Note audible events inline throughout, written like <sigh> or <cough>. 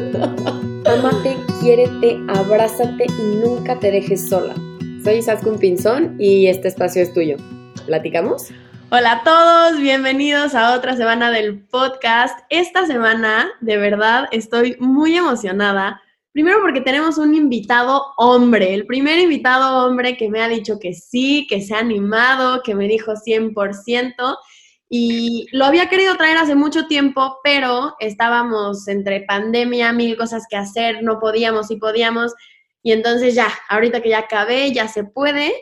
Amate, quiérete, abrázate y nunca te dejes sola. Soy Isaskun Pinzón y este espacio es tuyo. ¿Platicamos? Hola a todos, bienvenidos a otra semana del podcast. Esta semana, de verdad, estoy muy emocionada. Primero porque tenemos un invitado hombre, el primer invitado hombre que me ha dicho que sí, que se ha animado, que me dijo 100%. Y lo había querido traer hace mucho tiempo, pero estábamos entre pandemia, mil cosas que hacer, no podíamos y podíamos. Y entonces ya, ahorita que ya acabé, ya se puede.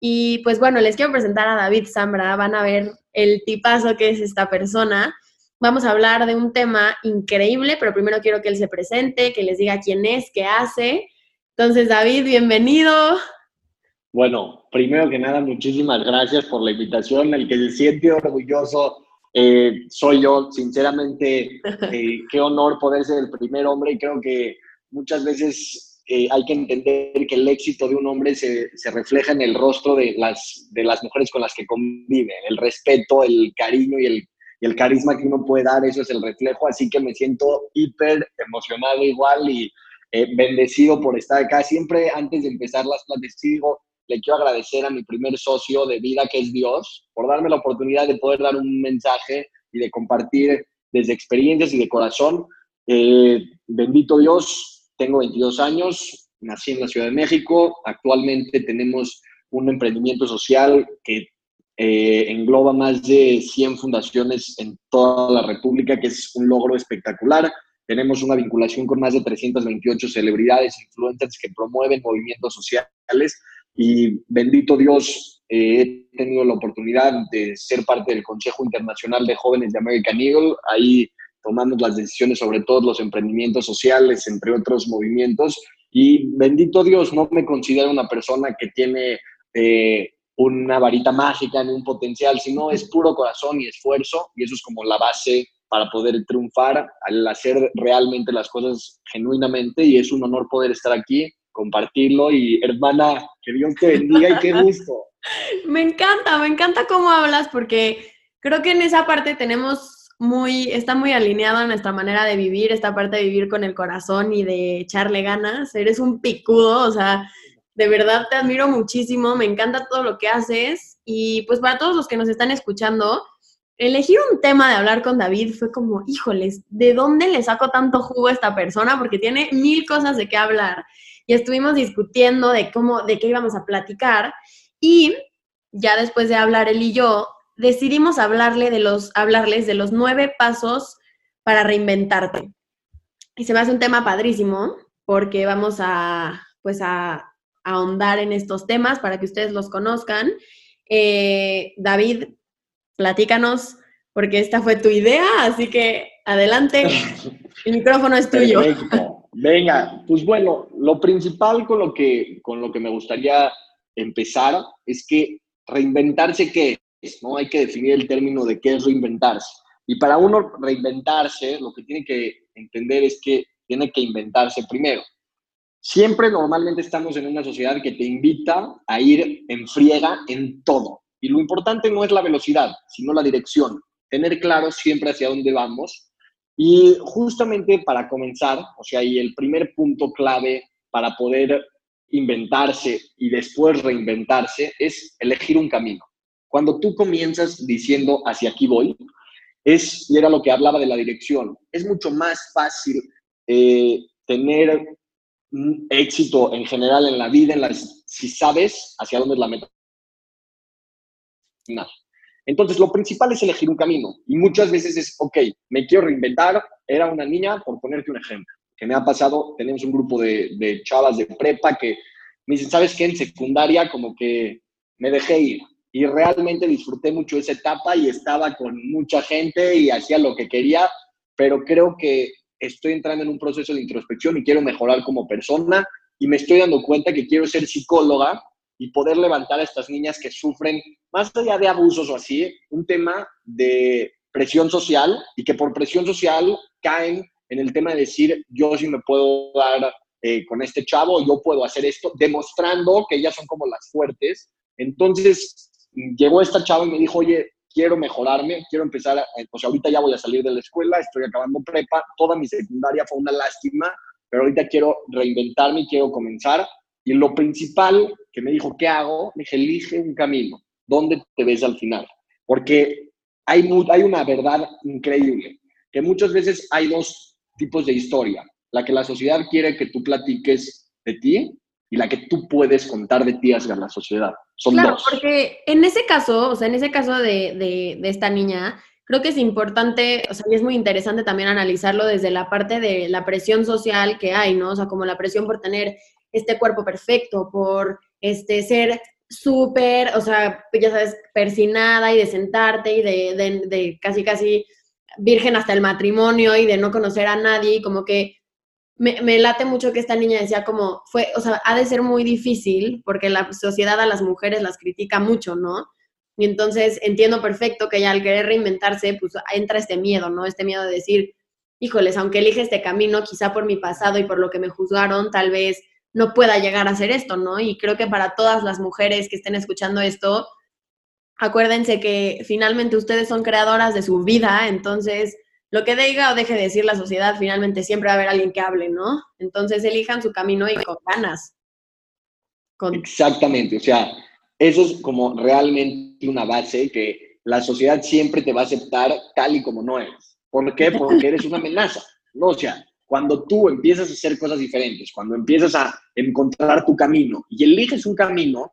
Y pues bueno, les quiero presentar a David Zambra, van a ver el tipazo que es esta persona. Vamos a hablar de un tema increíble, pero primero quiero que él se presente, que les diga quién es, qué hace. Entonces, David, bienvenido. Bueno, primero que nada, muchísimas gracias por la invitación. El que se siente orgulloso eh, soy yo. Sinceramente, <laughs> eh, qué honor poder ser el primer hombre y creo que muchas veces eh, hay que entender que el éxito de un hombre se, se, refleja en el rostro de las, de las mujeres con las que convive, el respeto, el cariño y el, y el carisma que uno puede dar, eso es el reflejo. Así que me siento hiper emocionado igual y bendecido por estar acá. Siempre antes de empezar las clases digo, le quiero agradecer a mi primer socio de vida, que es Dios, por darme la oportunidad de poder dar un mensaje y de compartir desde experiencias y de corazón. Eh, bendito Dios, tengo 22 años, nací en la Ciudad de México, actualmente tenemos un emprendimiento social que eh, engloba más de 100 fundaciones en toda la República, que es un logro espectacular. Tenemos una vinculación con más de 328 celebridades, influencers que promueven movimientos sociales y bendito Dios, eh, he tenido la oportunidad de ser parte del Consejo Internacional de Jóvenes de American Eagle. Ahí tomamos las decisiones sobre todos los emprendimientos sociales, entre otros movimientos. Y bendito Dios, no me considero una persona que tiene eh, una varita mágica ni un potencial, sino es puro corazón y esfuerzo. Y eso es como la base para poder triunfar al hacer realmente las cosas genuinamente. Y es un honor poder estar aquí compartirlo y hermana, que Dios te bendiga y qué <laughs> gusto. me encanta, me encanta cómo hablas porque creo que en esa parte tenemos muy, está muy alineado nuestra manera de vivir, esta parte de vivir con el corazón y de echarle ganas. Eres un picudo, o sea, de verdad te admiro muchísimo, me encanta todo lo que haces y pues para todos los que nos están escuchando, elegir un tema de hablar con David fue como, híjoles, ¿de dónde le saco tanto jugo a esta persona? Porque tiene mil cosas de qué hablar y estuvimos discutiendo de cómo, de qué íbamos a platicar y ya después de hablar él y yo, decidimos hablarle de los, hablarles de los nueve pasos para reinventarte. Y se me hace un tema padrísimo porque vamos a, pues a, ahondar en estos temas para que ustedes los conozcan. Eh, David, platícanos porque esta fue tu idea, así que adelante, <laughs> el micrófono es tuyo. Venga, pues bueno, lo principal con lo que, con lo que me gustaría empezar es que reinventarse qué es, ¿no? Hay que definir el término de qué es reinventarse. Y para uno reinventarse, lo que tiene que entender es que tiene que inventarse primero. Siempre normalmente estamos en una sociedad que te invita a ir en friega en todo. Y lo importante no es la velocidad, sino la dirección. Tener claro siempre hacia dónde vamos y justamente para comenzar, o sea, y el primer punto clave para poder inventarse y después reinventarse es elegir un camino. Cuando tú comienzas diciendo hacia aquí voy, es, y era lo que hablaba de la dirección, es mucho más fácil eh, tener éxito en general en la vida, en si sabes hacia dónde es la meta final. Entonces, lo principal es elegir un camino. Y muchas veces es, ok, me quiero reinventar. Era una niña, por ponerte un ejemplo, que me ha pasado, tenemos un grupo de, de chavas de prepa que me dicen, ¿sabes qué? En secundaria como que me dejé ir. Y realmente disfruté mucho esa etapa y estaba con mucha gente y hacía lo que quería, pero creo que estoy entrando en un proceso de introspección y quiero mejorar como persona y me estoy dando cuenta que quiero ser psicóloga y poder levantar a estas niñas que sufren, más allá de abusos o así, un tema de presión social y que por presión social caen en el tema de decir, yo sí me puedo dar eh, con este chavo, yo puedo hacer esto, demostrando que ellas son como las fuertes. Entonces llegó esta chava y me dijo, oye, quiero mejorarme, quiero empezar, a, pues ahorita ya voy a salir de la escuela, estoy acabando prepa, toda mi secundaria fue una lástima, pero ahorita quiero reinventarme y quiero comenzar. Y lo principal que me dijo, ¿qué hago? Me dije, elige un camino. ¿Dónde te ves al final? Porque hay, hay una verdad increíble, que muchas veces hay dos tipos de historia. La que la sociedad quiere que tú platiques de ti y la que tú puedes contar de ti hacia la sociedad. Son claro, dos. porque en ese caso, o sea, en ese caso de, de, esta niña, creo que es importante, o sea, y es muy interesante también analizarlo desde la parte de la presión social que hay, ¿no? O sea, como la presión por tener este cuerpo perfecto, por este ser súper, o sea, ya sabes, persinada y de sentarte y de, de, casi, casi virgen hasta el matrimonio y de no conocer a nadie como que me, late mucho que esta niña decía como, fue, o sea, ha de ser muy difícil porque la sociedad a las mujeres las critica mucho, ¿no? Y entonces entiendo perfecto que ya al querer reinventarse, pues entra este miedo, ¿no? Este miedo de decir, híjoles, aunque elige este camino, quizá por mi pasado y por lo que me juzgaron, tal vez no pueda llegar a hacer esto, ¿no? Y creo que para todas las mujeres que estén escuchando esto, acuérdense que finalmente ustedes son creadoras de su vida, entonces lo que diga o deje de decir la sociedad, finalmente siempre va a haber alguien que hable, ¿no? Entonces elijan su camino y con ganas. Exactamente, o sea, eso es como realmente una base que la sociedad siempre te va a aceptar tal y como no eres. ¿Por qué? Porque eres una amenaza, ¿no? O sea, cuando tú empiezas a hacer cosas diferentes, cuando empiezas a encontrar tu camino y eliges un camino,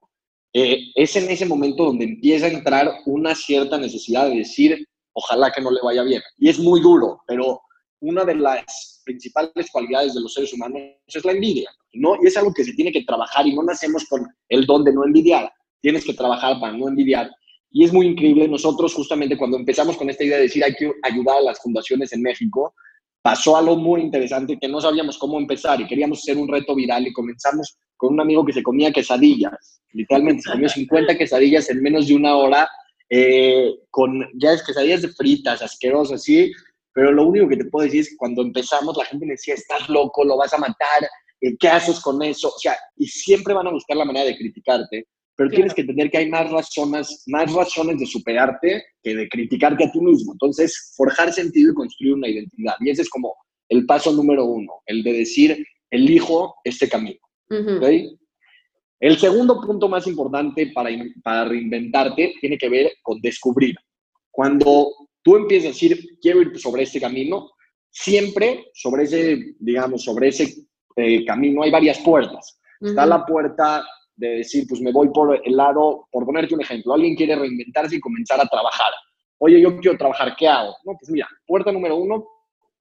eh, es en ese momento donde empieza a entrar una cierta necesidad de decir, ojalá que no le vaya bien. Y es muy duro, pero una de las principales cualidades de los seres humanos es la envidia, ¿no? Y es algo que se tiene que trabajar y no nacemos con el don de no envidiar. Tienes que trabajar para no envidiar. Y es muy increíble, nosotros justamente cuando empezamos con esta idea de decir hay que ayudar a las fundaciones en México, pasó algo muy interesante que no sabíamos cómo empezar y queríamos hacer un reto viral y comenzamos con un amigo que se comía quesadillas. Literalmente se comió <laughs> 50 quesadillas en menos de una hora eh, con ya es quesadillas de fritas, asquerosas, sí, pero lo único que te puedo decir es que cuando empezamos la gente me decía, estás loco, lo vas a matar, eh, ¿qué haces con eso? O sea, y siempre van a buscar la manera de criticarte, pero tienes que entender que hay más razones, más razones de superarte que de criticarte a ti mismo. Entonces, forjar sentido y construir una identidad. Y ese es como el paso número uno, el de decir, elijo este camino. El segundo punto más importante para, para reinventarte tiene que ver con descubrir. Cuando tú empiezas a decir, quiero ir sobre este camino, siempre sobre ese, digamos, sobre ese eh, camino hay varias puertas. Está la puerta de decir, pues me voy por el lado, por ponerte un ejemplo, alguien quiere reinventarse y comenzar a trabajar. Oye, yo quiero trabajar, ¿qué hago? No, pues mira, puerta número uno,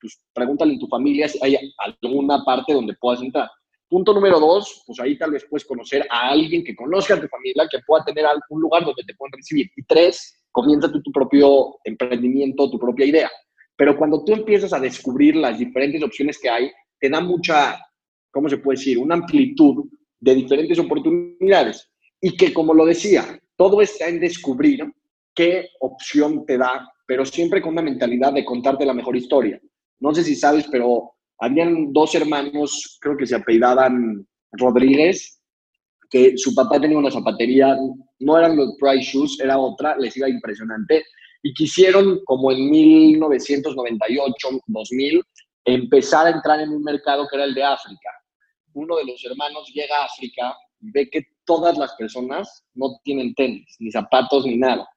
pues pregúntale en tu familia si hay alguna parte donde puedas entrar. Punto número dos, pues ahí tal vez puedes conocer a alguien que conozca a tu familia, que pueda tener algún lugar donde te puedan recibir. Y tres, comienza tu propio emprendimiento, tu propia idea. Pero cuando tú empiezas a descubrir las diferentes opciones que hay, te da mucha, ¿cómo se puede decir? Una amplitud de diferentes oportunidades. Y que, como lo decía, todo está en descubrir qué opción te da, pero siempre con una mentalidad de contarte la mejor historia. No sé si sabes, pero habían dos hermanos, creo que se apellidaban Rodríguez, que su papá tenía una zapatería, no eran los Price Shoes, era otra, les iba impresionante, y quisieron, como en 1998, 2000, empezar a entrar en un mercado que era el de África. Uno de los hermanos llega a África y ve que todas las personas no tienen tenis, ni zapatos, ni nada.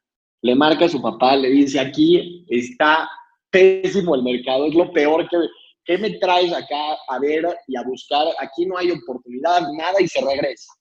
Le marca a su papá, le dice, aquí está pésimo el mercado, es lo peor que, ¿qué me traes acá a ver y a buscar? Aquí no hay oportunidad, nada y se regresa.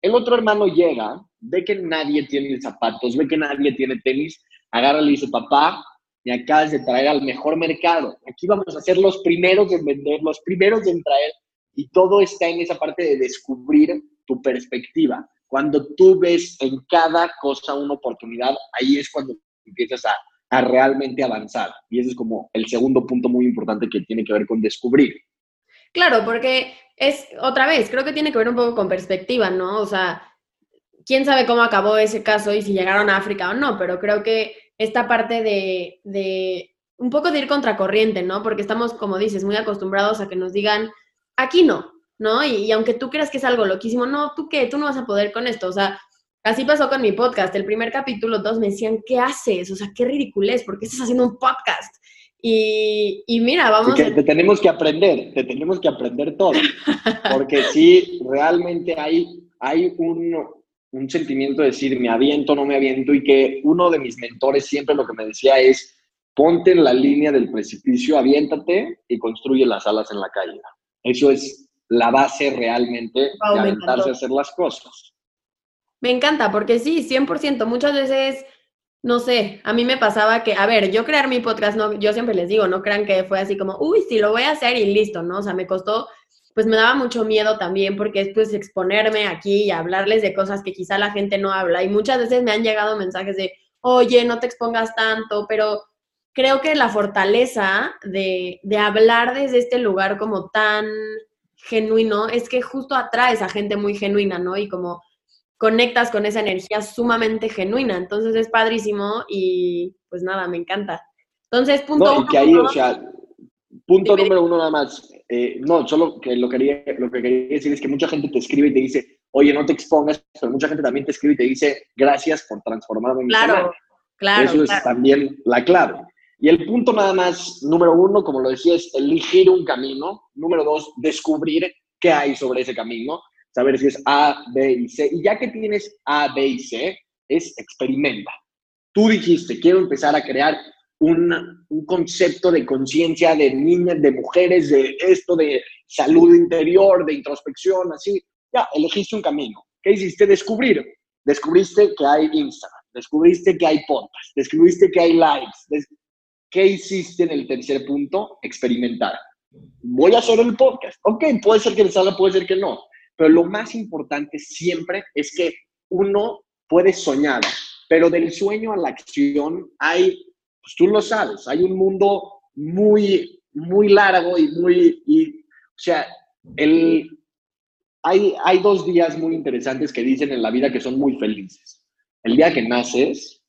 El otro hermano llega, ve que nadie tiene zapatos, ve que nadie tiene tenis, agarra y le dice, papá, me acabas de traer al mejor mercado. Aquí vamos a ser los primeros en vender, los primeros en traer. Y todo está en esa parte de descubrir tu perspectiva. Cuando tú ves en cada cosa una oportunidad, ahí es cuando empiezas a a realmente avanzar. Y ese es como el segundo punto muy importante que tiene que ver con descubrir. Claro, porque es otra vez, creo que tiene que ver un poco con perspectiva, ¿no? O sea, quién sabe cómo acabó ese caso y si llegaron a África o no, pero creo que esta parte de, de un poco de ir contracorriente, ¿no? Porque estamos, como dices, muy acostumbrados a que nos digan, aquí no, ¿no? Y, y, aunque tú creas que es algo loquísimo, no, tú qué, tú no vas a poder con esto. O sea, Así pasó con mi podcast. El primer capítulo, todos me decían, ¿qué haces? O sea, qué ridiculez, ¿por qué estás haciendo un podcast? Y, y mira, vamos. Que te tenemos que aprender, te tenemos que aprender todo. <laughs> Porque sí, realmente hay, hay un, un sentimiento de decir, me aviento, no me aviento, y que uno de mis mentores siempre lo que me decía es, ponte en la línea del precipicio, aviéntate y construye las alas en la calle. Eso es la base realmente de aventarse a hacer las cosas. Me encanta, porque sí, 100%. Muchas veces, no sé, a mí me pasaba que, a ver, yo crear mi podcast, no, yo siempre les digo, no crean que fue así como, uy, sí, lo voy a hacer y listo, ¿no? O sea, me costó, pues me daba mucho miedo también, porque es pues exponerme aquí y hablarles de cosas que quizá la gente no habla. Y muchas veces me han llegado mensajes de, oye, no te expongas tanto, pero creo que la fortaleza de, de hablar desde este lugar como tan genuino es que justo atraes a gente muy genuina, ¿no? Y como conectas con esa energía sumamente genuina. Entonces es padrísimo y pues nada, me encanta. Entonces, punto no, y que ahí, o sea, punto número uno nada más. Eh, no, solo que lo, quería, lo que quería decir es que mucha gente te escribe y te dice, oye, no te expongas, pero mucha gente también te escribe y te dice, gracias por transformarme en Claro, claro. Eso es también la clave. Y el punto nada más, número uno, como lo decía, es elegir un camino. Número dos, descubrir qué hay sobre ese camino saber si es A, B y C. Y ya que tienes A, B y C, es experimenta. Tú dijiste, quiero empezar a crear un, un concepto de conciencia de niñas, de mujeres, de esto, de salud interior, de introspección, así. Ya, elegiste un camino. ¿Qué hiciste? Descubrir. Descubriste que hay Instagram, descubriste que hay podcast, descubriste que hay likes. ¿Qué hiciste en el tercer punto? Experimentar. Voy a hacer el podcast. Ok, puede ser que le salga, puede ser que no. Pero lo más importante siempre es que uno puede soñar, pero del sueño a la acción hay, pues tú lo sabes, hay un mundo muy, muy largo y muy, y, o sea, el, hay, hay dos días muy interesantes que dicen en la vida que son muy felices. El día que naces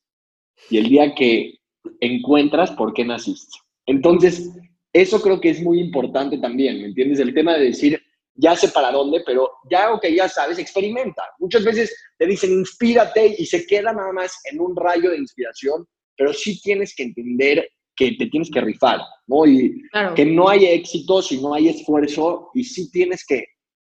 y el día que encuentras por qué naciste. Entonces, eso creo que es muy importante también, ¿me entiendes? El tema de decir, ya sé para dónde, pero ya que ya sabes, experimenta. Muchas veces te dicen inspírate y se queda nada más en un rayo de inspiración, pero sí tienes que entender que te tienes que rifar, ¿no? Y que no hay éxito si no hay esfuerzo y sí tienes que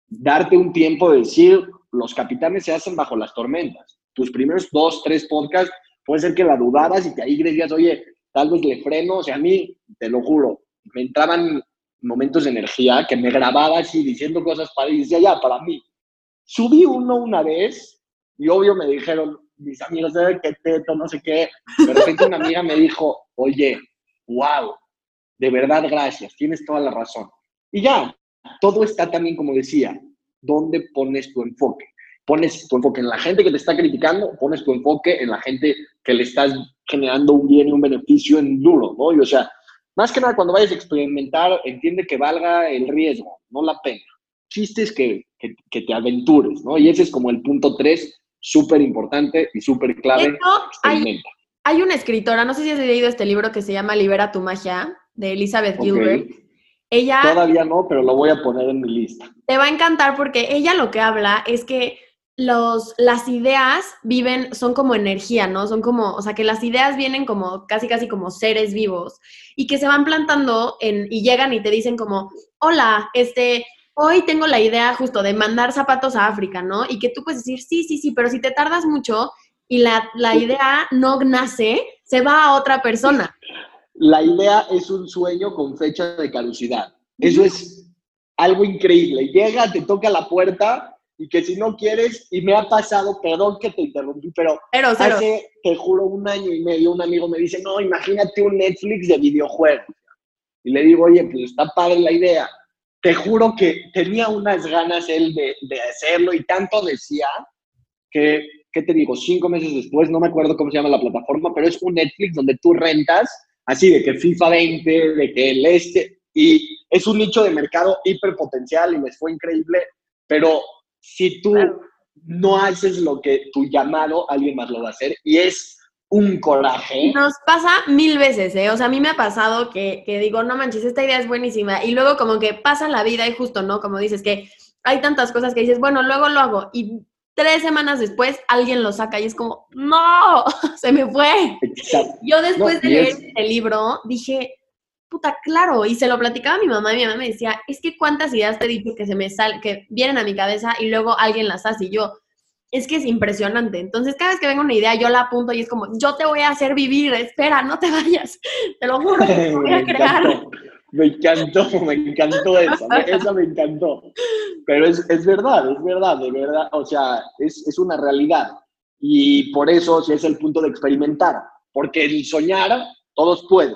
darte un tiempo de decir, los capitanes se hacen bajo las tormentas. Tus primeros dos, tres podcasts, puede ser que la dudaras y que ahí digas, oye, tal vez le freno, o sea, a mí, te lo juro, me entraban momentos de energía que me grababa así diciendo cosas para y decía, ya, para mí. Subí uno una vez y obvio me dijeron, mis amigos, ¿sabes qué teto? No sé qué. De repente una amiga me dijo, oye, wow, de verdad gracias, tienes toda la razón. Y ya, todo está también, como decía, ¿dónde pones tu enfoque? Pones tu enfoque en la gente que te está criticando, pones tu enfoque en la gente que le estás generando un bien y un beneficio en duro, ¿no? Y o sea, más que nada, cuando vayas a experimentar, entiende que valga el riesgo, no la pena. Chistes que, que, te aventures, ¿no? Y ese es como el punto tres, súper importante y súper clave. Hay, hay, una escritora, no sé si has leído este libro que se llama Libera tu magia, de Elizabeth Gilbert. Ella, Todavía no, pero lo voy a poner en mi lista. Te va a encantar porque ella lo que habla es que los, las ideas viven, son como energía, ¿no? Son como, o sea, que las ideas vienen como casi, casi como seres vivos y que se van plantando en, y llegan y te dicen como, hola, este, hoy tengo la idea justo de mandar zapatos a África, ¿no? Y que tú puedes decir, sí, sí, sí, pero si te tardas mucho y la, la idea no nace, se va a otra persona. La idea es un sueño con fecha de caducidad. Eso es algo increíble. Llega, te toca la puerta y que si no quieres, y me ha pasado, perdón que te interrumpí, pero, hace, te juro, un año y medio, un amigo me dice, no, imagínate un Netflix de videojuegos. Y le digo, oye, pues está padre la idea. Te juro que tenía unas ganas él de, de hacerlo y tanto decía que, ¿qué te digo? Cinco meses después, no me acuerdo cómo se llama la plataforma, pero es un Netflix donde tú rentas, así de que FIFA 20, de que el este, y es un nicho de mercado hiperpotencial y les fue increíble, pero si tú no haces lo que tu llamado, alguien más lo va a hacer. Y es un coraje. Nos pasa mil veces, ¿eh? O sea, a mí me ha pasado que, que, digo, no manches, esta idea es buenísima. Y luego como que pasa la vida y justo, ¿no? Como dices que hay tantas cosas que dices, bueno, luego lo hago. Y tres semanas después alguien lo saca y es como, no, <laughs> se me fue. Yo después de leer el libro dije, puta, claro, y se lo platicaba a mi mamá y mi mamá me decía, es que cuántas ideas te he dicho que se me sal que vienen a mi cabeza y luego alguien las hace y yo, es que es impresionante. Entonces, cada vez que venga una idea, yo la apunto y es como, yo te voy a hacer vivir, espera, no te vayas, <laughs> te lo juro, te voy a <laughs> crear. Me encantó, me encantó esa, esa me encantó. Pero es, es, verdad, es verdad, de verdad, o sea, es, es una realidad. Y por eso sí es el punto de experimentar, porque el soñar, todos pueden,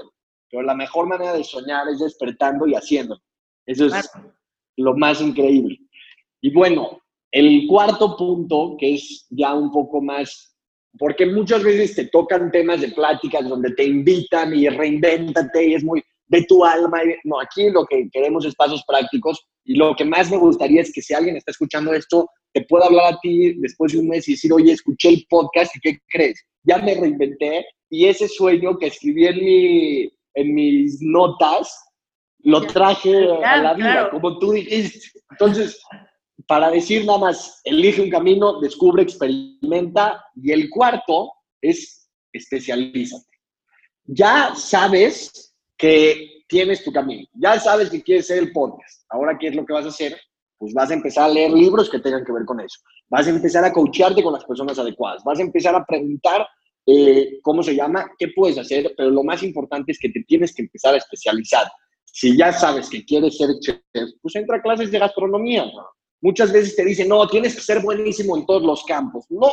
pero la mejor manera de soñar es despertando y haciendo. Eso es lo más increíble. Y bueno, el cuarto punto, que es ya un poco más, porque muchas veces te tocan temas de pláticas donde te invitan y reinvéntate y es muy de tu alma. No, aquí lo que queremos es pasos prácticos y lo que más me gustaría es que si alguien está escuchando esto, te pueda hablar a ti después de un mes y decir, oye, escuché el podcast y ¿qué crees? Ya me reinventé y ese sueño que escribí en, mi, en mis notas, lo traje a la vida, como tú dijiste. Entonces, para decir nada más, elige un camino, descubre, experimenta. Y el cuarto es especialízate. Ya sabes que tienes tu camino, ya sabes que quieres ser el podcast. Ahora, ¿qué es lo que vas a hacer? Pues vas a empezar a leer libros que tengan que ver con eso. Vas a empezar a coacharte con las personas adecuadas. Vas a empezar a preguntar eh, cómo se llama, qué puedes hacer, pero lo más importante es que te tienes que empezar a especializar. Si ya sabes que quieres ser chef, pues entra a clases de gastronomía. Muchas veces te dicen, no, tienes que ser buenísimo en todos los campos. No.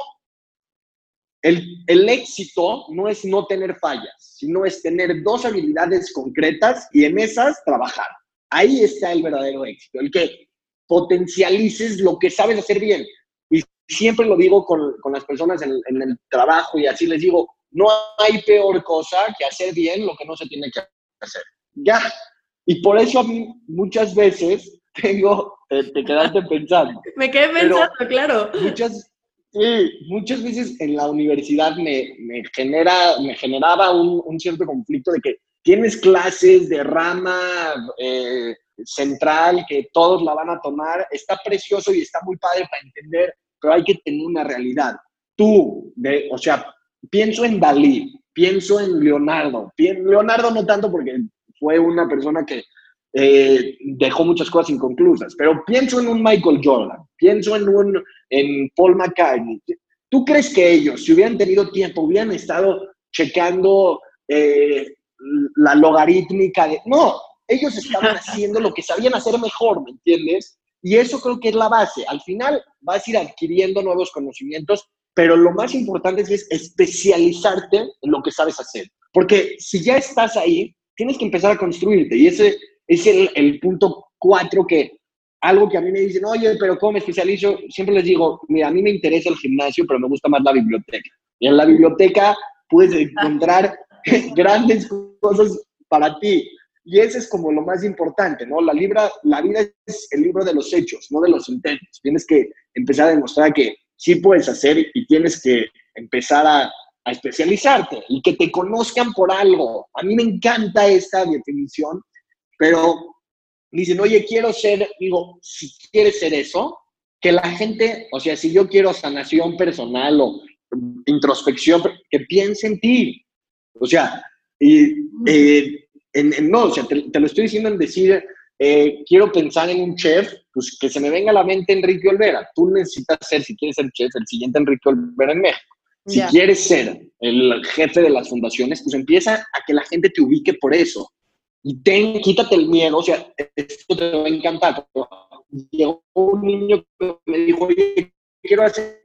El, el éxito no es no tener fallas, sino es tener dos habilidades concretas y en esas trabajar. Ahí está el verdadero éxito, el que potencialices lo que sabes hacer bien siempre lo digo con, con las personas en, en, el trabajo y así les digo, no hay peor cosa que hacer bien lo que no se tiene que hacer. Ya. Y por eso a mí muchas veces <laughs> tengo, te, quedaste pensando. Me quedé pensando, claro. Muchas, sí, muchas veces en la universidad me, me genera, me generaba un, un, cierto conflicto de que tienes clases de rama eh, central que todos la van a tomar, está precioso y está muy padre para entender pero hay que tener una realidad. Tú, de, o sea, pienso en Dalí, pienso en Leonardo, Leonardo no tanto porque fue una persona que eh, dejó muchas cosas inconclusas, pero pienso en un Michael Jordan, pienso en un en Paul McCartney. ¿Tú crees que ellos, si hubieran tenido tiempo, hubieran estado checando eh, la logarítmica de... No, ellos estaban <laughs> haciendo lo que sabían hacer mejor, ¿me entiendes? Y eso creo que es la base. Al final vas a ir adquiriendo nuevos conocimientos, pero lo más importante es especializarte en lo que sabes hacer. Porque si ya estás ahí, tienes que empezar a construirte. Y ese es el, el punto cuatro que algo que a mí me dicen, oye, pero ¿cómo me especializo? Siempre les digo, mira, a mí me interesa el gimnasio, pero me gusta más la biblioteca. Y en la biblioteca puedes encontrar <laughs> grandes cosas para ti. Y ese es como lo más importante, ¿no? La, libra, la vida es el libro de los hechos, no de los intentos. Tienes que empezar a demostrar que sí puedes hacer y tienes que empezar a, a especializarte y que te conozcan por algo. A mí me encanta esta definición, pero dicen, oye, quiero ser, digo, si quieres ser eso, que la gente, o sea, si yo quiero sanación personal o introspección, que piense en ti. O sea, y, eh, no, o sea, te, lo estoy diciendo en decir, eh, quiero pensar en un chef, pues que se me venga a la mente Enrique Olvera. Tú necesitas ser, si quieres ser chef, el siguiente Enrique Olvera en México. Si quieres ser el jefe de las fundaciones, pues empieza a que la gente te ubique por eso. Y ten, quítate el miedo, o sea, esto te va a encantar. Llegó un niño que me dijo, oye, quiero hacer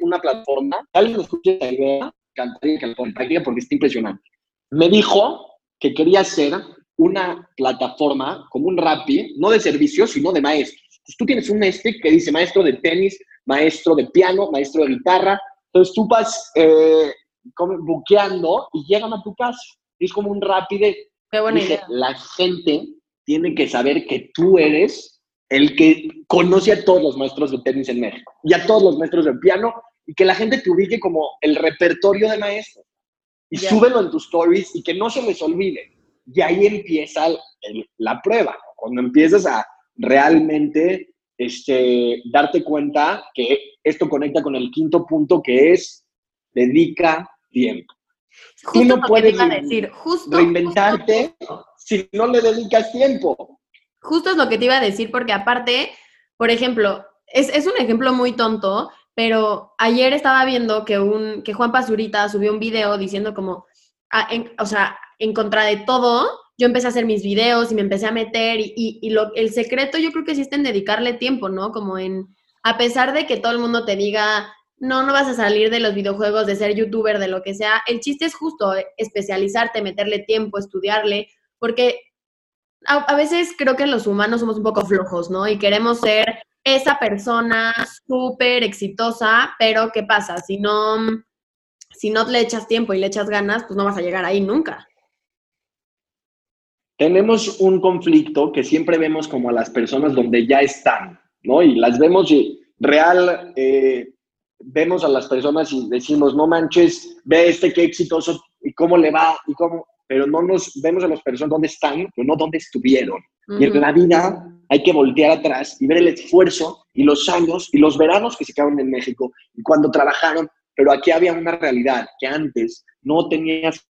una plataforma. Alguien escucha esta idea, cantaría que la compartiría porque está impresionante. Me dijo que quería hacer una plataforma como un Rappi, no de servicios, sino de maestros. Entonces, tú tienes un este que dice maestro de tenis, maestro de piano, maestro de guitarra. Entonces tú vas eh, buqueando y llegan a tu casa. Es como un Rappi de... Qué buena idea. La gente tiene que saber que tú eres el que conoce a todos los maestros de tenis en México y a todos los maestros de piano y que la gente te ubique como el repertorio de maestros y súbelo en tus stories y que no se les olvide. Y ahí empieza la prueba, cuando empiezas a realmente este, darte cuenta que esto conecta con el quinto punto que es dedica tiempo. Justo Tú no puedes decir. reinventarte si no le dedicas tiempo. Justo es lo que te iba a decir, porque aparte, por ejemplo, es, es un ejemplo muy tonto, pero ayer estaba viendo que, un, que Juan Pazurita subió un video diciendo como, ah, o sea, en contra de todo, yo empecé a hacer mis videos y me empecé a meter y, y, lo, el secreto yo creo que existe en dedicarle tiempo, ¿no? Como en, a pesar de que todo el mundo te diga, no, no vas a salir de los videojuegos, de ser youtuber, de lo que sea, el chiste es justo especializarte, meterle tiempo, estudiarle, porque a veces creo que los humanos somos un poco flojos, ¿no? Y queremos ser esa persona súper exitosa, pero ¿qué pasa? Si no, si no le echas tiempo y le echas ganas, pues no vas a llegar ahí nunca tenemos un conflicto que siempre vemos como a las personas donde ya están, ¿no? Y las vemos y real, eh, vemos a las personas y decimos, no manches, ve este qué exitoso y cómo le va y cómo, pero no nos vemos a las personas donde están, pero no donde estuvieron. Y en la vida hay que voltear atrás y ver el esfuerzo y los años y los veranos que se quedaron en México y cuando trabajaron, pero aquí había una realidad que antes no tenías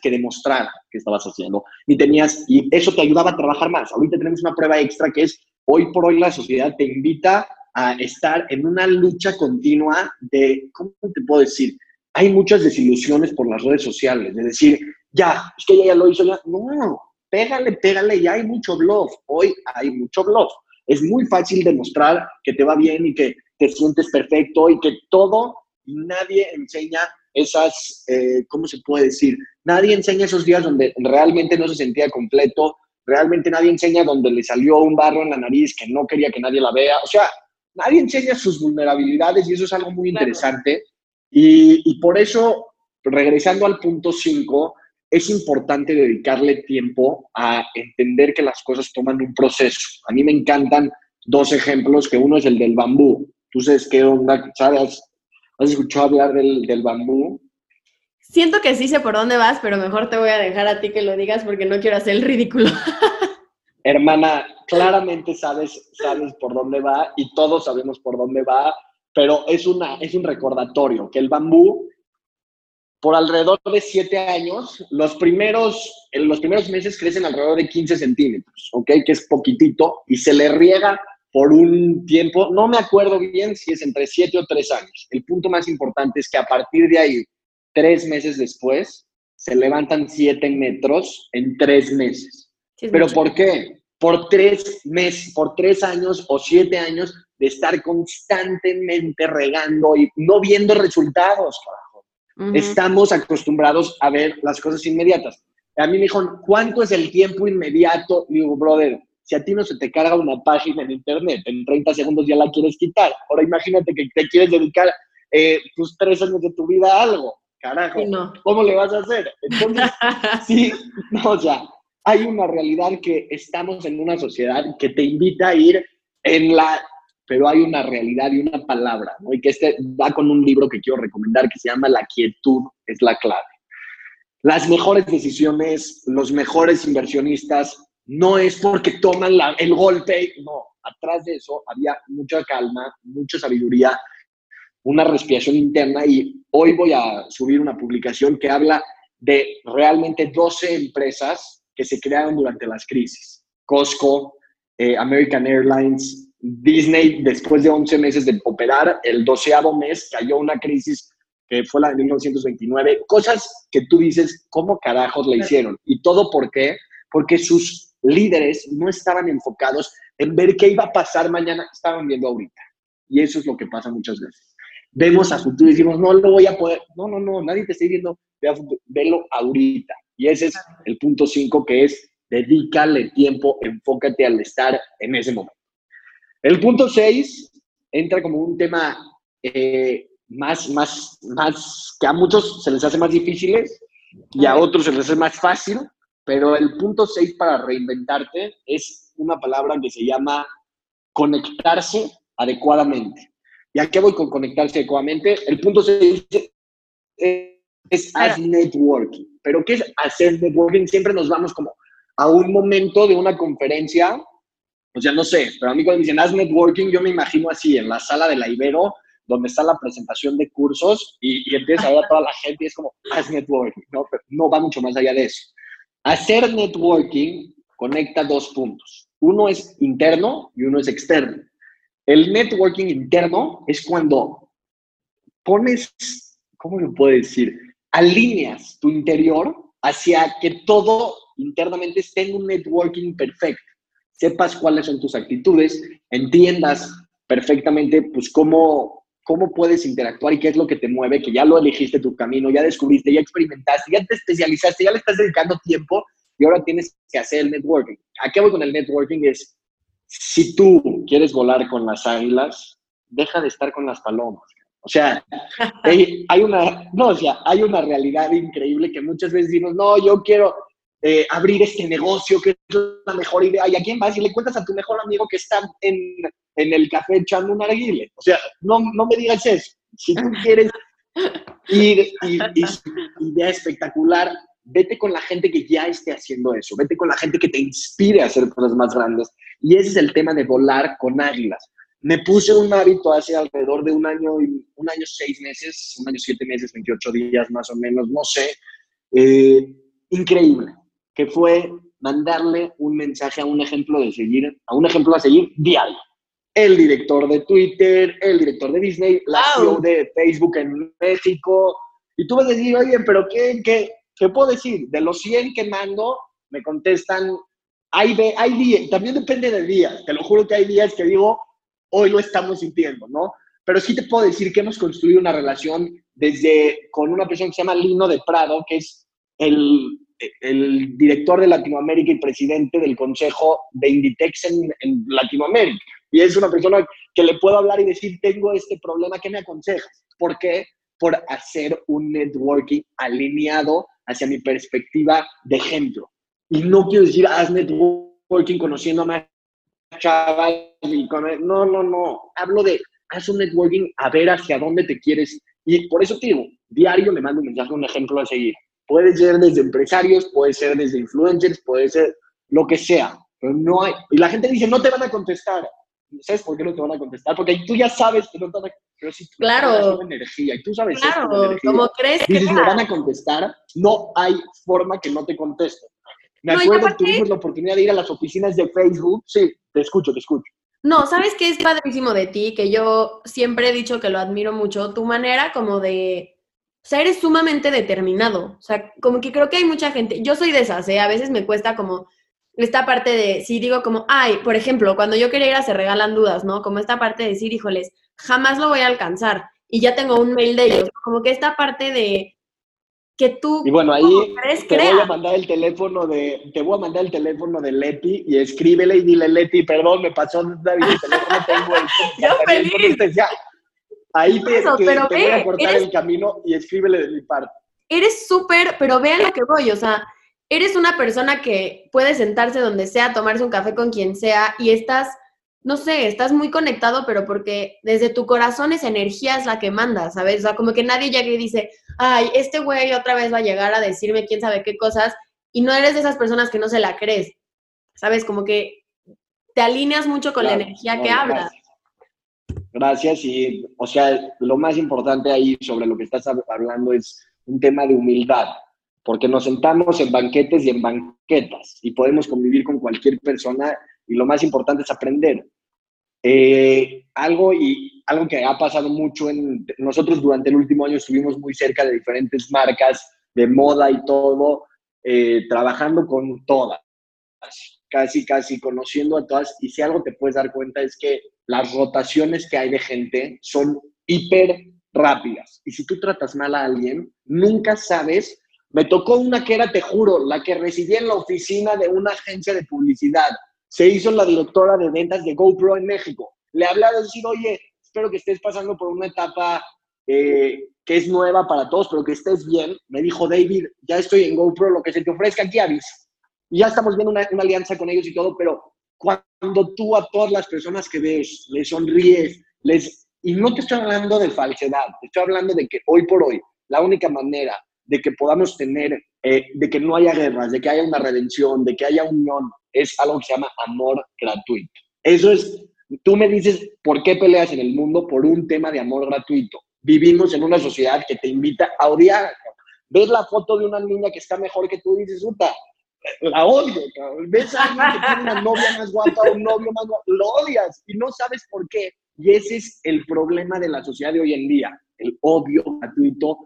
que demostrar que estabas haciendo, ni tenías, y eso te ayudaba a trabajar más. Ahorita tenemos una prueba extra que es, hoy por hoy la sociedad te invita a estar en una lucha continua de, ¿cómo te puedo decir? Hay muchas desilusiones por las redes sociales, de decir, ya, es que ella ya lo hizo, ya. No, pégale, pégale, ya hay mucho bluff. Hoy hay mucho bluff. Es muy fácil demostrar que te va bien y que te sientes perfecto y que todo, nadie enseña esas, eh, ¿cómo se puede decir? Nadie enseña esos días donde realmente no se sentía completo, realmente nadie enseña donde le salió un barro en la nariz que no quería que nadie la vea. O sea, nadie enseña sus vulnerabilidades y eso es algo muy interesante. Y, y por eso, regresando al punto 5, es importante dedicarle tiempo a entender que las cosas toman un proceso. A mí me encantan dos ejemplos, que uno es el del bambú. Tú sabes qué onda, ¿sabes? ¿Has escuchado hablar del, del bambú? Siento que sí sé por dónde vas, pero mejor te voy a dejar a ti que lo digas porque no quiero hacer el ridículo. <laughs> Hermana, claramente sabes, sabes por dónde va y todos sabemos por dónde va, pero es, una, es un recordatorio que el bambú, por alrededor de siete años, los primeros, en los primeros meses crecen alrededor de 15 centímetros, ¿ok? Que es poquitito y se le riega por un tiempo, no me acuerdo bien si es entre siete o tres años. El punto más importante es que a partir de ahí tres meses después, se levantan siete metros en tres meses. ¿Pero por qué? Por tres meses, por tres años o siete años de estar constantemente regando y no viendo resultados, Estamos acostumbrados a ver las cosas inmediatas. A mí me dijo, ¿cuánto es el tiempo inmediato? digo, brother, si a ti no se te carga una página en internet, en 30 segundos ya la quieres quitar. Ahora imagínate que te quieres dedicar eh, tus tres años de tu vida a algo carajo, ¿cómo le vas a hacer? Entonces, <laughs> sí, no, o sea, hay una realidad que estamos en una sociedad que te invita a ir en la, pero hay una realidad y una palabra, ¿no? Y que este va con un libro que quiero recomendar que se llama La quietud es la clave. Las mejores decisiones, los mejores inversionistas, no es porque toman el golpe, no, atrás de eso había mucha calma, mucha sabiduría una respiración interna y hoy voy a subir una publicación que habla de realmente 12 empresas que se crearon durante las crisis. Costco, eh, American Airlines, Disney, después de 11 meses de operar, el doceavo mes cayó una crisis que fue la de 1929. Cosas que tú dices, ¿cómo carajos la hicieron? ¿Y todo por qué? Porque sus líderes no estaban enfocados en ver qué iba a pasar mañana, estaban viendo ahorita. Y eso es lo que pasa muchas veces vemos a futuro y decimos, no lo voy a poder. No, no, no, nadie te está diciendo, velo ahorita. Y ese es el punto 5 que es, dedícale tiempo, enfócate al estar en ese momento. El punto 6 entra como un tema eh, más, más, más, que a muchos se les hace más difíciles y a otros se les hace más fácil, pero el punto 6 para reinventarte es una palabra que se llama conectarse adecuadamente. ¿Y a qué voy con conectarse adecuadamente? El punto se dice es hacer networking. ¿Pero qué es hacer networking? Siempre nos vamos como a un momento de una conferencia O sea, no sé, pero a mí cuando me dicen haz networking, yo me imagino así, en la sala de la Ibero, donde está la presentación de cursos y, y empieza a ver a toda la gente y es como, haz networking, ¿no? Pero no va mucho más allá de eso. Hacer networking conecta dos puntos. Uno es interno y uno es externo. El networking interno es cuando pones, ¿cómo lo puedo decir? Alineas tu interior hacia que todo internamente esté en un networking perfecto. Sepas cuáles son tus actitudes, entiendas perfectamente pues cómo, cómo puedes interactuar y qué es lo que te mueve, que ya lo elegiste tu camino, ya descubriste, ya experimentaste, ya te especializaste, ya le estás dedicando tiempo y ahora tienes que hacer el networking. ¿A qué voy con el networking? Es, si tú quieres volar con las águilas, deja de estar con las palomas. O sea, <laughs> hay una, no, o sea, hay una realidad increíble que muchas veces decimos, no, yo quiero eh, abrir este negocio, que es la mejor idea. ¿Y a quién vas? Y le cuentas a tu mejor amigo que está en, en el café echando un arguile. O sea, no, no me digas eso. Si tú quieres ir y, idea espectacular, vete con la gente que ya esté haciendo eso. Vete con la gente que te inspire a hacer cosas más grandes. Y ese es el tema de volar con águilas me puse un hábito hace alrededor de un año, un año seis meses, un año siete meses, 28 días más o menos, no sé, eh, increíble, que fue mandarle un mensaje a un ejemplo de seguir, a un ejemplo a seguir diario. El director de Twitter, el director de Disney, la CEO de Facebook en México. Y tú vas a decir, oye, pero ¿qué, qué, qué puedo decir? De los 100 que mando, me contestan, hay, hay días, también depende del día. Te lo juro que hay días que digo, hoy lo estamos sintiendo, ¿no? Pero sí te puedo decir que hemos construido una relación desde con una persona que se llama Lino de Prado, que es el, el director de Latinoamérica y presidente del Consejo de Inditex en, en, Latinoamérica. Y es una persona que le puedo hablar y decir, tengo este problema, ¿qué me aconsejas? ¿Por qué? Por hacer un networking alineado hacia mi perspectiva de ejemplo. Y no quiero decir, haz networking conociendo a más chaval no, no, no. Hablo de haz un networking a ver hacia dónde te quieres. Y por eso te digo, diario me mando un un ejemplo a seguir. Puede ser desde empresarios, puede ser desde influencers, puede ser lo que sea. Pero no hay. Y la gente dice, no te van a contestar. ¿Sabes por qué no te van a contestar? Porque tú ya sabes que no te van a Pero si tú claro. energía y tú sabes claro, energía, como crees y si me van a contestar, no hay forma que no te contesten. Me acuerdo que tuvimos la oportunidad de ir a las oficinas de Facebook. Sí, te escucho, te escucho. No, ¿sabes qué es padrísimo de ti? Que yo siempre he dicho que lo admiro mucho. Tu manera como de... O sea, eres sumamente determinado. O sea, como que creo que hay mucha gente... Yo soy de esas, ¿eh? A veces me cuesta como esta parte de... Si digo como, ay, por ejemplo, cuando yo quería ir a Se Regalan Dudas, ¿no? Como esta parte de decir, híjoles, jamás lo voy a alcanzar. Y ya tengo un mail de ellos. Como que esta parte de que tú y bueno ahí te voy a mandar el teléfono de te voy a mandar el teléfono de Leti y escríbele y dile Leti perdón me pasó David <laughs> el teléfono tengo el yo feliz ahí te, Eso, te, pero te voy a cortar el camino y escríbele de mi parte eres súper pero ve a lo que voy o sea eres una persona que puede sentarse donde sea tomarse un café con quien sea y estás no sé, estás muy conectado, pero porque desde tu corazón esa energía es la que manda, ¿sabes? O sea, como que nadie llega y dice, ay, este güey otra vez va a llegar a decirme quién sabe qué cosas, y no eres de esas personas que no se la crees, ¿sabes? Como que te alineas mucho con la energía que hablas. Gracias. y, o sea, lo más importante ahí sobre lo que estás hablando es un tema de humildad, porque nos sentamos en banquetes y en banquetas y podemos convivir con cualquier persona y lo más importante es aprender. Eh, algo, y, algo que ha pasado mucho en nosotros durante el último año estuvimos muy cerca de diferentes marcas de moda y todo, eh, trabajando con todas, casi, casi conociendo a todas. Y si algo te puedes dar cuenta es que las rotaciones que hay de gente son hiper rápidas. Y si tú tratas mal a alguien, nunca sabes. Me tocó una que era, te juro, la que residía en la oficina de una agencia de publicidad se hizo la directora de ventas de GoPro en México. Le hablé a decir, oye, espero que estés pasando por una etapa eh, que es nueva para todos, pero que estés bien. Me dijo, David, ya estoy en GoPro, lo que se te ofrezca aquí avisa. Y ya estamos viendo una, una alianza con ellos y todo, pero cuando tú a todas las personas que ves les sonríes, les... Y no te estoy hablando de falsedad, te estoy hablando de que hoy por hoy la única manera de que podamos tener, eh, de que no haya guerras, de que haya una redención, de que haya unión, es algo que se llama amor gratuito. Eso es, tú me dices, ¿por qué peleas en el mundo por un tema de amor gratuito? Vivimos en una sociedad que te invita a odiar. Ves la foto de una niña que está mejor que tú y dices, puta, la odio, Ves a alguien que tiene una novia más guapa o un novio más guapo, lo odias y no sabes por qué. Y ese es el problema de la sociedad de hoy en día, el odio gratuito.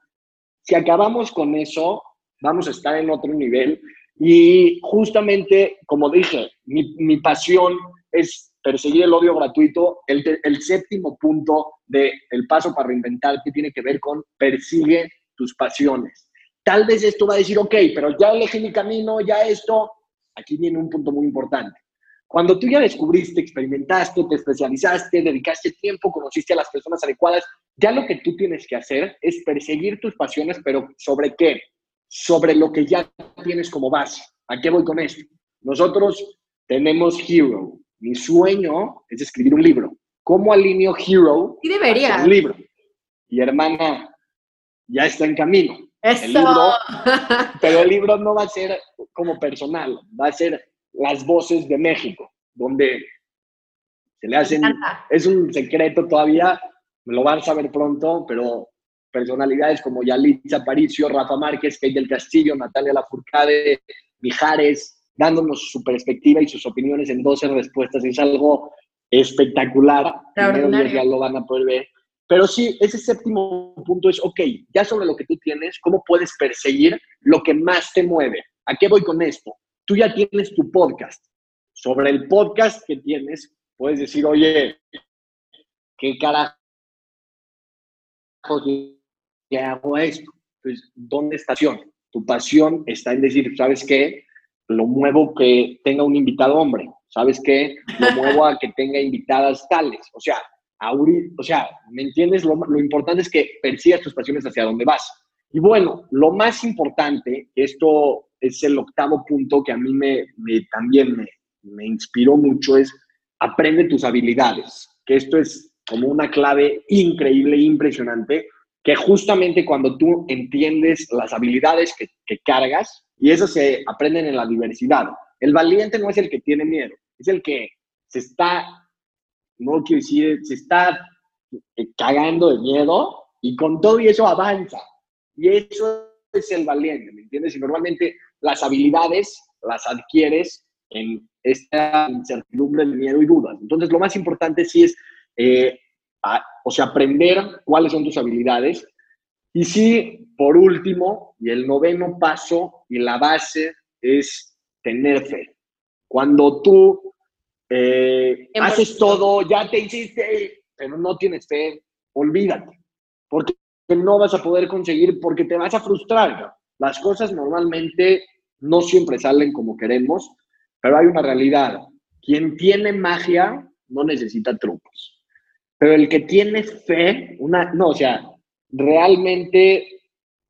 Si acabamos con eso, vamos a estar en otro nivel. Y justamente, como dije, mi, mi pasión es perseguir el odio gratuito. El, el séptimo punto del el paso para reinventarte tiene que ver con persigue tus pasiones. Tal vez esto va a decir, ok, pero ya elegí mi camino, ya esto. Aquí viene un punto muy importante. Cuando tú ya descubriste, experimentaste, te especializaste, dedicaste tiempo, conociste a las personas adecuadas, ya lo que tú tienes que hacer es perseguir tus pasiones, pero ¿sobre qué? Sobre lo que ya tienes como base. ¿A qué voy con esto? Nosotros tenemos Hero. Mi sueño es escribir un libro. ¿Cómo alineo Hero? Sí debería. Un libro. Y hermana, ya está en camino. Eso. El libro, <laughs> pero el libro no va a ser como personal, va a ser las voces de México, donde se le hacen, es un secreto todavía, lo van a saber pronto, pero personalidades como Yalitza Aparicio, Rafa Márquez, Kate del Castillo, Natalia Lafourcade, Mijares, dándonos su perspectiva y sus opiniones en 12 respuestas. Es algo espectacular. Ya lo van a poder ver. Pero sí, ese séptimo punto es, ok, ya sobre lo que tú tienes, ¿cómo puedes perseguir lo que más te mueve? ¿A qué voy con esto? Tú ya tienes tu podcast. Sobre el podcast que tienes, puedes decir, oye, ¿qué carajo le hago esto? Pues, ¿dónde está pasión? Tu pasión está en decir, ¿sabes qué? Lo muevo que tenga un invitado hombre. ¿Sabes qué? Lo muevo a que tenga invitadas tales. O sea, o sea, ¿me entiendes? Lo, lo, importante es que persigas tus pasiones hacia dónde vas. Y bueno, lo más importante, esto es el octavo punto que a mí me, me también me, me, inspiró mucho, es aprende tus habilidades, que esto es como una clave increíble, impresionante, que justamente cuando tú entiendes las habilidades que, que cargas, y eso se aprenden en la diversidad. El valiente no es el que tiene miedo, es el que se está no decir, se está cagando de miedo y con todo y eso avanza. Y eso es el valiente, ¿me entiendes? Y normalmente las habilidades las adquieres en esta incertidumbre de miedo y dudas. Entonces, lo más importante sí es, eh, o sea, aprender cuáles son tus habilidades. Y sí, por último, y el noveno paso y la base es tener fe. Cuando tú eh, haces todo, ya te hiciste, pero no tienes fe, olvídate, porque no vas a poder conseguir, porque te vas a frustrar. Las cosas normalmente no siempre salen como queremos, pero hay una realidad. Quien tiene magia no necesita trucos, pero el que tiene fe, una, no, o sea, realmente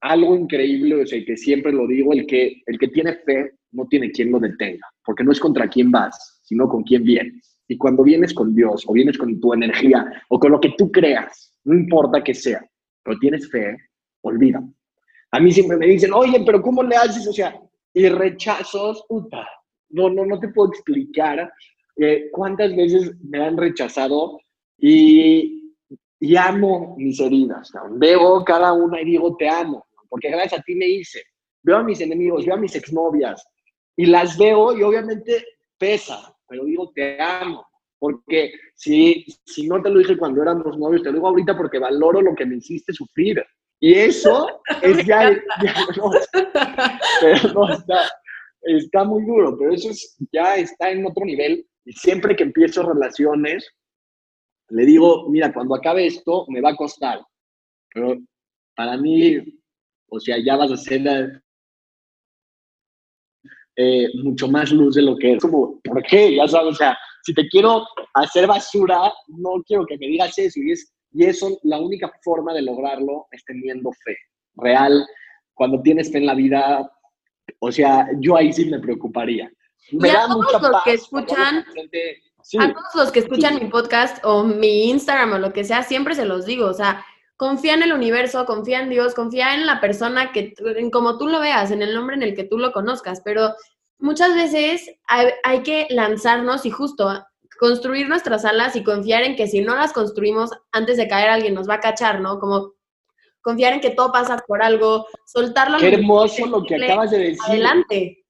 algo increíble, o sea, que siempre lo digo, el que, el que tiene fe no tiene quien lo detenga, porque no es contra quién vas, sino con quién vienes. Y cuando vienes con Dios o vienes con tu energía o con lo que tú creas, no importa que sea, pero tienes fe, olvida. A mí siempre me dicen, oye, pero ¿cómo le haces? O sea, y rechazos, puta, no, no, no te puedo explicar eh, cuántas veces me han rechazado y, amo mis heridas. ¿no? Veo cada una y digo, te amo, porque gracias a ti me hice. Veo a mis enemigos, veo a mis exnovias y las veo y obviamente pesa, pero digo, te amo. Porque si, si no te lo dije cuando éramos novios, te lo digo ahorita porque valoro lo que me hiciste sufrir. Y eso <laughs> es ya, ya no, pero no está, está muy duro, pero eso es, ya está en otro nivel. Y siempre que empiezo relaciones, le digo, mira, cuando acabe esto, me va a costar. Pero para mí, o sea, ya vas a ser eh, mucho más luz de lo que es. Como, ¿por qué? Ya sabes, o sea, si te quiero hacer basura, no quiero que me digas eso. Y, es, y eso, la única forma de lograrlo es teniendo fe. Real, cuando tienes fe en la vida, o sea, yo ahí sí me preocuparía. Me y da a todos mucha los paz, que escuchan, sí, a todos los que escuchan sí. mi podcast o mi Instagram o lo que sea, siempre se los digo, o sea, confía en el universo, confía en Dios, confía en la persona que, en como tú lo veas, en el nombre en el que tú lo conozcas, pero muchas veces hay, hay que lanzarnos y justo construir nuestras alas y confiar en que si no las construimos antes de caer alguien nos va a cachar, ¿no? Como confiar en que todo pasa por algo, soltarlo. Qué hermoso lo que acabas de decir. Adelante.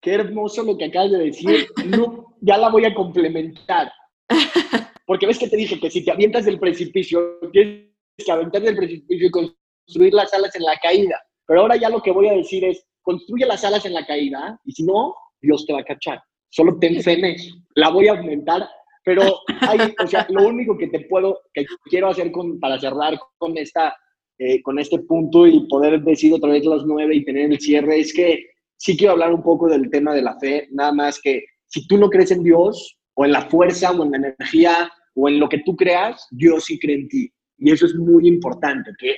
Qué hermoso lo que acabas de decir. No, ya la voy a complementar. <laughs> Porque ves que te dije que si te avientas del precipicio, tienes que aventar del precipicio y construir las alas en la caída. Pero ahora ya lo que voy a decir es, construye las alas en la caída y si no, Dios te va a cachar. Solo ten fe en eso. La voy a aumentar, pero hay, o sea, lo único que te puedo, que quiero hacer con, para cerrar con esta eh, con este punto y poder decir otra vez las nueve y tener el cierre, es que sí quiero hablar un poco del tema de la fe, nada más que si tú no crees en Dios o en la fuerza o en la energía o en lo que tú creas, Dios sí cree en ti. Y eso es muy importante, que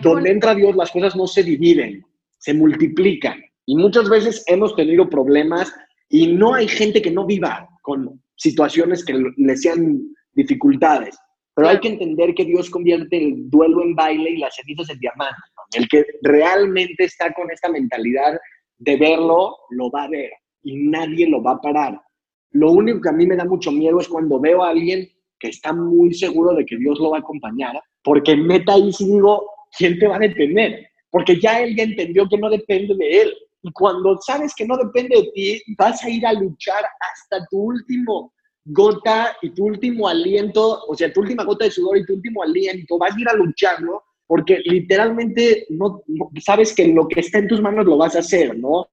donde entra Dios las cosas no se dividen, se multiplican. Y muchas veces hemos tenido problemas y no hay gente que no viva con situaciones que le sean dificultades. Pero hay que entender que Dios convierte el duelo en baile y las cenizas en diamante. El que realmente está con esta mentalidad de verlo, lo va a ver y nadie lo va a parar. Lo único que a mí me da mucho miedo es cuando veo a alguien que está muy seguro de que Dios lo va a acompañar, porque meta ahí sí digo, ¿quién te va a detener? Porque ya él ya entendió que no depende de él. Y cuando sabes que no depende de ti, vas a ir a luchar hasta tu último gota y tu último aliento, o sea, tu última gota de sudor y tu último aliento, vas a ir a lucharlo porque literalmente no, sabes que lo que está en tus manos lo vas a hacer, ¿no?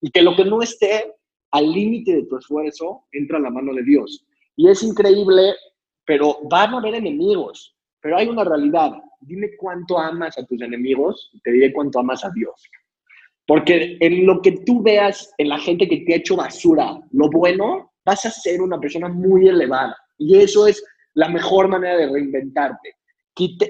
Y que lo que no esté al límite de tu esfuerzo entra a la mano de Dios. Y es increíble, pero van a haber enemigos, pero hay una realidad. Dime cuánto amas a tus enemigos y te diré cuánto amas a Dios. Porque en lo que tú veas en la gente que te ha hecho basura, lo bueno, vas a ser una persona muy elevada. Y eso es la mejor manera de reinventarte.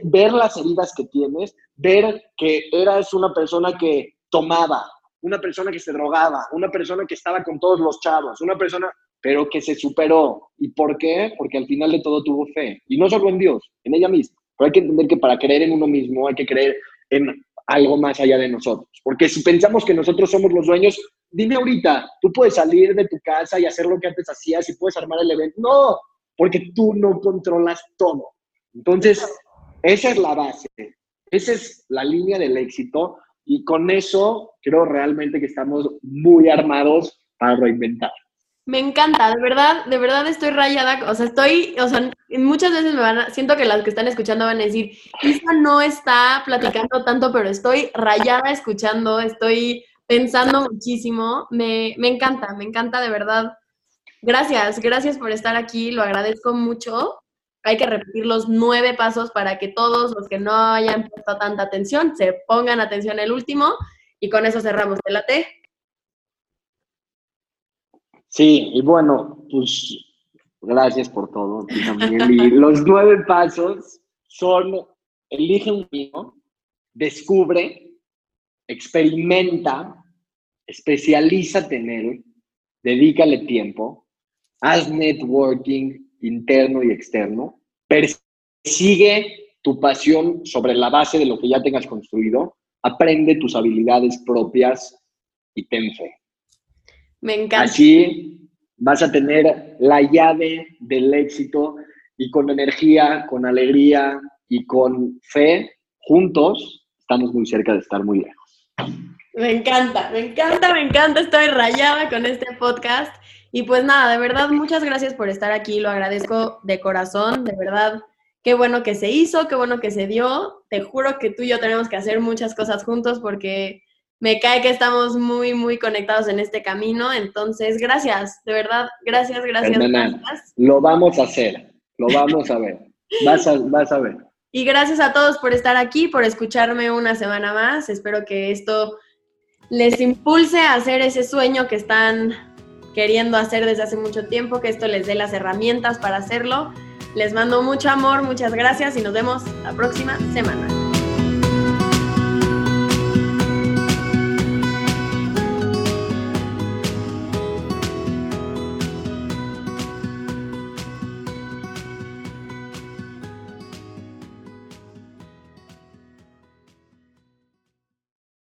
ver las heridas que tienes, ver que eras una persona que tomaba, una persona que se drogaba, una persona que estaba con todos los chavos, una persona, pero que se superó. ¿Y por qué? Porque al final de todo tuvo fe. Y no solo en Dios, en ella misma. Pero hay que entender que para creer en uno mismo hay que creer en algo más allá de nosotros. Porque si pensamos que nosotros somos los dueños, dime ahorita, tú puedes salir de tu casa y hacer lo que antes hacías y puedes armar el evento. No, porque tú no controlas todo. Entonces, esa es la base, esa es la línea del éxito y con eso creo realmente que estamos muy armados para reinventar. Me encanta, de verdad, de verdad estoy rayada, o sea, estoy, o sea, muchas veces me van a, siento que las que están escuchando van a decir, Isa no está platicando tanto, pero estoy rayada escuchando, estoy pensando muchísimo, me, me encanta, me encanta de verdad. Gracias, gracias por estar aquí, lo agradezco mucho. Hay que repetir los nueve pasos para que todos los que no hayan puesto tanta atención se pongan atención el último y con eso cerramos. ¿Te late? Sí, y bueno, pues gracias por todo. También. Y <laughs> los nueve pasos son, elige un vino, descubre, experimenta, especialízate en él, dedícale tiempo, haz networking interno y externo, persigue tu pasión sobre la base de lo que ya tengas construido, aprende tus habilidades propias y ten fe. Me encanta. Así vas a tener la llave del éxito y con energía, con alegría y con fe, juntos, estamos muy cerca de estar muy lejos. Me encanta, me encanta, me encanta. Estoy rayada con este podcast. Y pues nada, de verdad, muchas gracias por estar aquí. Lo agradezco de corazón, de verdad. Qué bueno que se hizo, qué bueno que se dio. Te juro que tú y yo tenemos que hacer muchas cosas juntos porque me cae que estamos muy, muy conectados en este camino. Entonces, gracias, de verdad, gracias, gracias. Lo vamos a hacer, lo vamos a ver. Vas a, vas a ver. Y gracias a todos por estar aquí, por escucharme una semana más. Espero que esto les impulse a hacer ese sueño que están queriendo hacer desde hace mucho tiempo, que esto les dé las herramientas para hacerlo. Les mando mucho amor, muchas gracias y nos vemos la próxima semana.